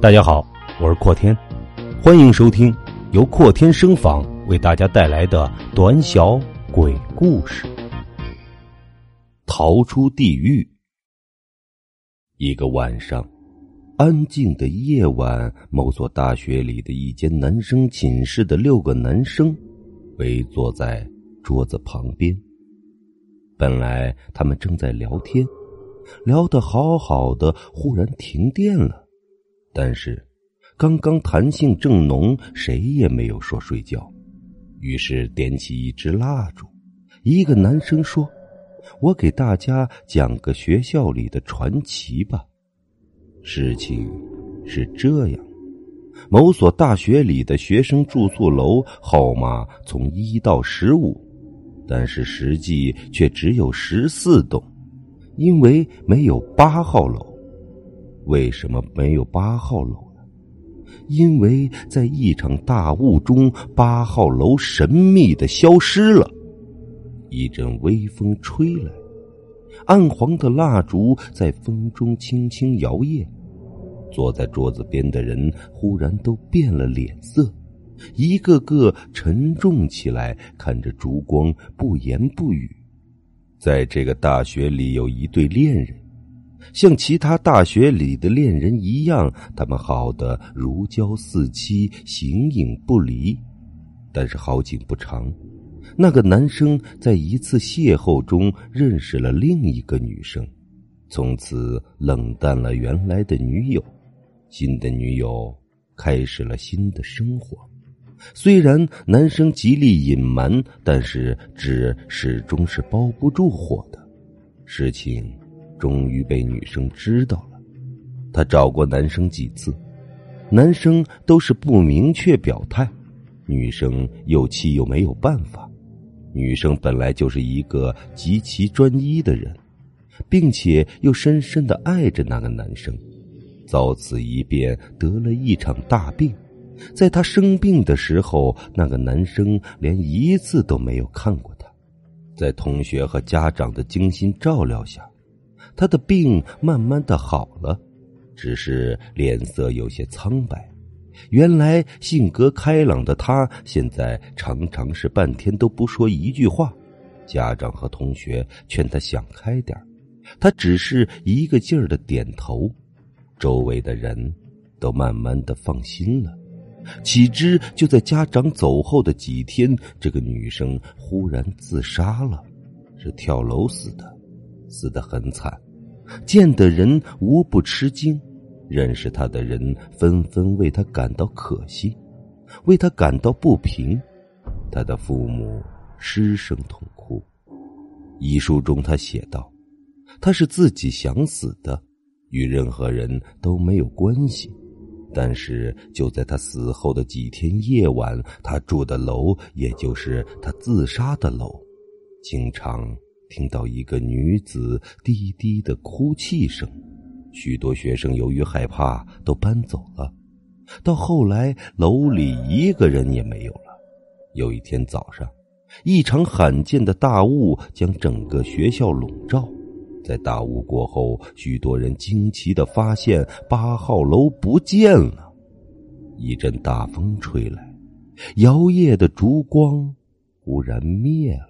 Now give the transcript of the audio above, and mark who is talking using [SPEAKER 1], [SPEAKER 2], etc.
[SPEAKER 1] 大家好，我是阔天，欢迎收听由阔天声访为大家带来的短小鬼故事。逃出地狱。一个晚上，安静的夜晚，某所大学里的一间男生寝室的六个男生围坐在桌子旁边。本来他们正在聊天，聊得好好的，忽然停电了。但是，刚刚谈性正浓，谁也没有说睡觉。于是点起一支蜡烛，一个男生说：“我给大家讲个学校里的传奇吧。”事情是这样：某所大学里的学生住宿楼号码从一到十五，但是实际却只有十四栋，因为没有八号楼。为什么没有八号楼呢？因为在一场大雾中，八号楼神秘的消失了。一阵微风吹来，暗黄的蜡烛在风中轻轻摇曳。坐在桌子边的人忽然都变了脸色，一个个沉重起来，看着烛光不言不语。在这个大学里，有一对恋人。像其他大学里的恋人一样，他们好的如胶似漆，形影不离。但是好景不长，那个男生在一次邂逅中认识了另一个女生，从此冷淡了原来的女友。新的女友开始了新的生活。虽然男生极力隐瞒，但是纸始终是包不住火的。事情。终于被女生知道了，她找过男生几次，男生都是不明确表态，女生又气又没有办法。女生本来就是一个极其专一的人，并且又深深的爱着那个男生，遭此一变，得了一场大病。在他生病的时候，那个男生连一次都没有看过他，在同学和家长的精心照料下。他的病慢慢的好了，只是脸色有些苍白。原来性格开朗的他，现在常常是半天都不说一句话。家长和同学劝他想开点他只是一个劲儿的点头。周围的人都慢慢的放心了。岂知就在家长走后的几天，这个女生忽然自杀了，是跳楼死的，死得很惨。见的人无不吃惊，认识他的人纷纷为他感到可惜，为他感到不平。他的父母失声痛哭。遗书中他写道：“他是自己想死的，与任何人都没有关系。但是就在他死后的几天夜晚，他住的楼，也就是他自杀的楼，经常。”听到一个女子低低的哭泣声，许多学生由于害怕都搬走了。到后来，楼里一个人也没有了。有一天早上，一场罕见的大雾将整个学校笼罩。在大雾过后，许多人惊奇的发现八号楼不见了。一阵大风吹来，摇曳的烛光忽然灭了。